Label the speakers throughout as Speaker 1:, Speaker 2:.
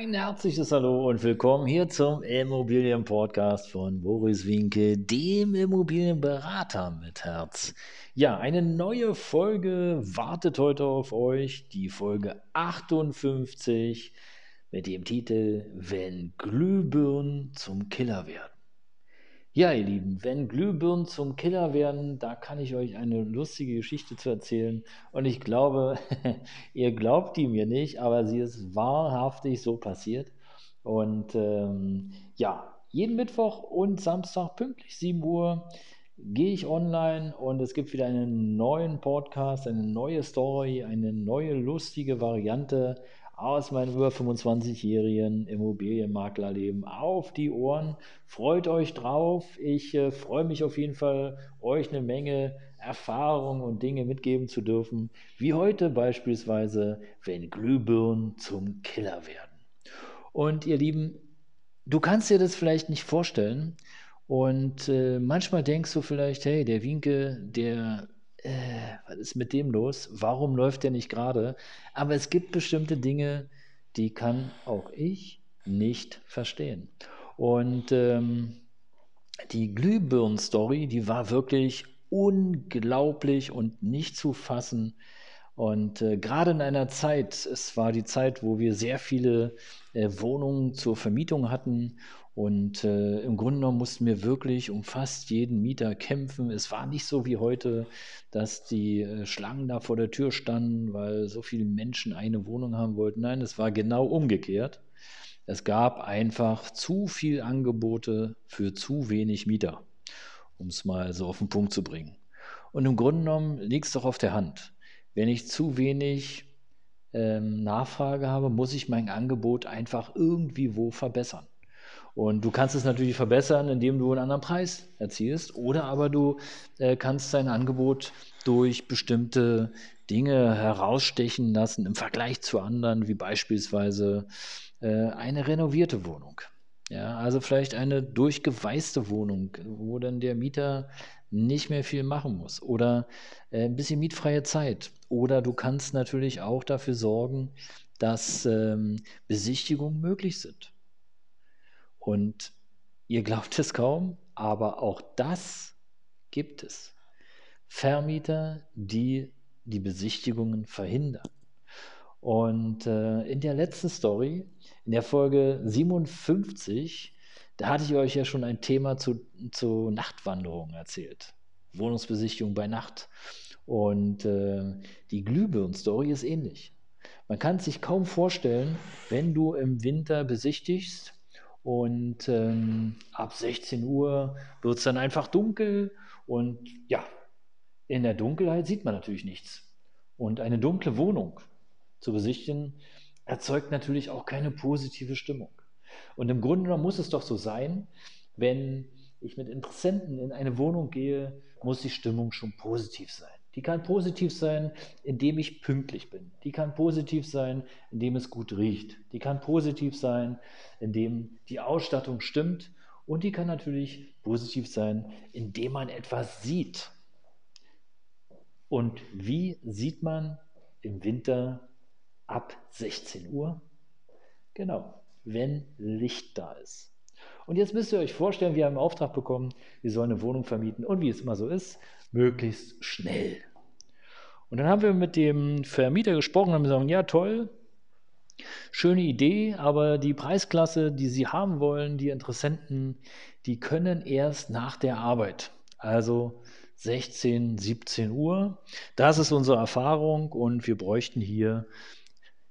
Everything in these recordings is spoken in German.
Speaker 1: Ein herzliches Hallo und willkommen hier zum Immobilienpodcast von Boris Winke, dem Immobilienberater mit Herz. Ja, eine neue Folge wartet heute auf euch, die Folge 58 mit dem Titel Wenn Glühbirnen zum Killer werden. Ja, ihr Lieben, wenn Glühbirnen zum Killer werden, da kann ich euch eine lustige Geschichte zu erzählen. Und ich glaube, ihr glaubt die mir nicht, aber sie ist wahrhaftig so passiert. Und ähm, ja, jeden Mittwoch und Samstag pünktlich 7 Uhr gehe ich online und es gibt wieder einen neuen Podcast, eine neue Story, eine neue lustige Variante aus meinem über 25-jährigen Immobilienmaklerleben auf die Ohren. Freut euch drauf. Ich äh, freue mich auf jeden Fall, euch eine Menge Erfahrungen und Dinge mitgeben zu dürfen, wie heute beispielsweise, wenn Glühbirnen zum Killer werden. Und ihr Lieben, du kannst dir das vielleicht nicht vorstellen. Und äh, manchmal denkst du vielleicht, hey, der Winke, der was ist mit dem los? Warum läuft der nicht gerade? Aber es gibt bestimmte Dinge, die kann auch ich nicht verstehen. Und ähm, die Glühbirnen-Story, die war wirklich unglaublich und nicht zu fassen. Und äh, gerade in einer Zeit, es war die Zeit, wo wir sehr viele äh, Wohnungen zur Vermietung hatten und äh, im Grunde genommen mussten wir wirklich um fast jeden Mieter kämpfen. Es war nicht so wie heute, dass die äh, Schlangen da vor der Tür standen, weil so viele Menschen eine Wohnung haben wollten. Nein, es war genau umgekehrt. Es gab einfach zu viel Angebote für zu wenig Mieter, um es mal so auf den Punkt zu bringen. Und im Grunde genommen liegt es doch auf der Hand. Wenn ich zu wenig ähm, Nachfrage habe, muss ich mein Angebot einfach irgendwie wo verbessern. Und du kannst es natürlich verbessern, indem du einen anderen Preis erzielst, oder aber du äh, kannst dein Angebot durch bestimmte Dinge herausstechen lassen im Vergleich zu anderen, wie beispielsweise äh, eine renovierte Wohnung. Ja, also vielleicht eine durchgeweißte Wohnung, wo dann der Mieter nicht mehr viel machen muss oder äh, ein bisschen mietfreie Zeit. Oder du kannst natürlich auch dafür sorgen, dass ähm, Besichtigungen möglich sind. Und ihr glaubt es kaum, aber auch das gibt es. Vermieter, die die Besichtigungen verhindern. Und äh, in der letzten Story, in der Folge 57, da hatte ich euch ja schon ein Thema zu, zu Nachtwanderungen erzählt. Wohnungsbesichtigung bei Nacht. Und äh, die Glühbirnen-Story ist ähnlich. Man kann es sich kaum vorstellen, wenn du im Winter besichtigst und ähm, ab 16 Uhr wird es dann einfach dunkel. Und ja, in der Dunkelheit sieht man natürlich nichts. Und eine dunkle Wohnung zu besichtigen, erzeugt natürlich auch keine positive Stimmung. Und im Grunde genommen muss es doch so sein, wenn ich mit Interessenten in eine Wohnung gehe, muss die Stimmung schon positiv sein. Die kann positiv sein, indem ich pünktlich bin. Die kann positiv sein, indem es gut riecht. Die kann positiv sein, indem die Ausstattung stimmt. Und die kann natürlich positiv sein, indem man etwas sieht. Und wie sieht man im Winter ab 16 Uhr? Genau, wenn Licht da ist. Und jetzt müsst ihr euch vorstellen, wir haben einen Auftrag bekommen, wir sollen eine Wohnung vermieten. Und wie es immer so ist, möglichst schnell. Und dann haben wir mit dem Vermieter gesprochen und haben gesagt, ja toll, schöne Idee, aber die Preisklasse, die Sie haben wollen, die Interessenten, die können erst nach der Arbeit, also 16, 17 Uhr. Das ist unsere Erfahrung und wir bräuchten hier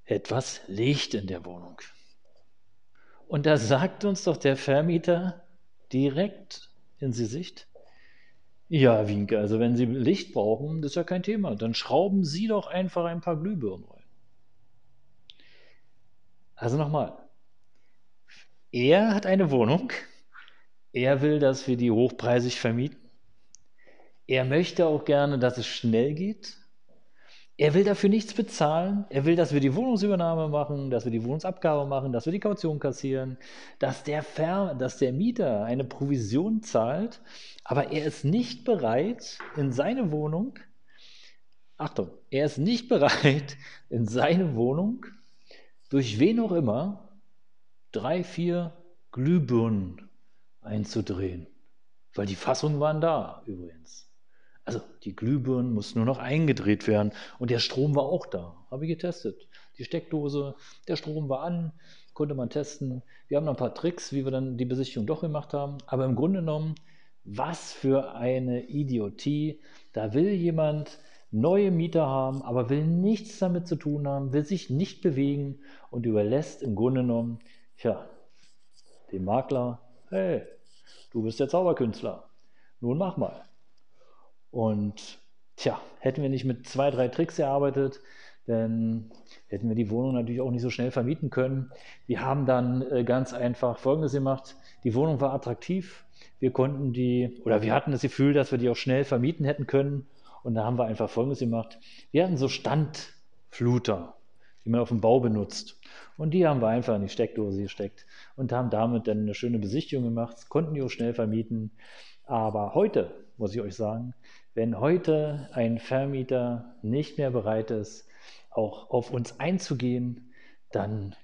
Speaker 1: etwas Licht in der Wohnung. Und da sagt uns doch der Vermieter direkt ins Gesicht, ja, Winke, also wenn Sie Licht brauchen, das ist ja kein Thema. Dann schrauben Sie doch einfach ein paar Glühbirnen rein. Also nochmal. Er hat eine Wohnung, Er will, dass wir die hochpreisig vermieten. Er möchte auch gerne, dass es schnell geht. Er will dafür nichts bezahlen. Er will, dass wir die Wohnungsübernahme machen, dass wir die Wohnungsabgabe machen, dass wir die Kaution kassieren, dass der, Ver dass der Mieter eine Provision zahlt. Aber er ist nicht bereit, in seine Wohnung, Achtung, er ist nicht bereit, in seine Wohnung, durch wen auch immer, drei, vier Glühbirnen einzudrehen. Weil die Fassungen waren da übrigens. Also die Glühbirnen mussten nur noch eingedreht werden und der Strom war auch da. Habe ich getestet. Die Steckdose, der Strom war an, konnte man testen. Wir haben noch ein paar Tricks, wie wir dann die Besichtigung doch gemacht haben. Aber im Grunde genommen, was für eine Idiotie. Da will jemand neue Mieter haben, aber will nichts damit zu tun haben, will sich nicht bewegen und überlässt im Grunde genommen, ja, dem Makler, hey, du bist der Zauberkünstler. Nun mach mal. Und tja, hätten wir nicht mit zwei, drei Tricks gearbeitet, dann hätten wir die Wohnung natürlich auch nicht so schnell vermieten können. Wir haben dann äh, ganz einfach Folgendes gemacht. Die Wohnung war attraktiv. Wir konnten die, oder wir hatten das Gefühl, dass wir die auch schnell vermieten hätten können. Und da haben wir einfach Folgendes gemacht. Wir hatten so Standfluter, die man auf dem Bau benutzt. Und die haben wir einfach in die Steckdose gesteckt und haben damit dann eine schöne Besichtigung gemacht, konnten die auch schnell vermieten. Aber heute, muss ich euch sagen, wenn heute ein Vermieter nicht mehr bereit ist, auch auf uns einzugehen, dann,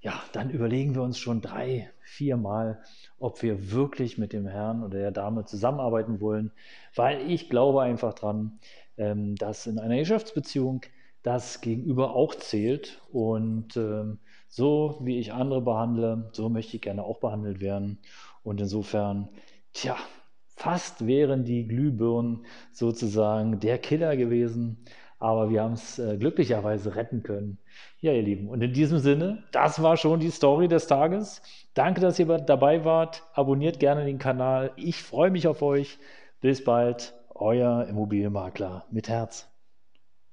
Speaker 1: ja, dann überlegen wir uns schon drei, vier Mal, ob wir wirklich mit dem Herrn oder der Dame zusammenarbeiten wollen, weil ich glaube einfach dran, ähm, dass in einer Geschäftsbeziehung das Gegenüber auch zählt. Und ähm, so wie ich andere behandle, so möchte ich gerne auch behandelt werden. Und insofern, tja, Fast wären die Glühbirnen sozusagen der Killer gewesen, aber wir haben es äh, glücklicherweise retten können. Ja, ihr Lieben, und in diesem Sinne, das war schon die Story des Tages. Danke, dass ihr dabei wart. Abonniert gerne den Kanal. Ich freue mich auf euch. Bis bald, euer Immobilienmakler mit Herz.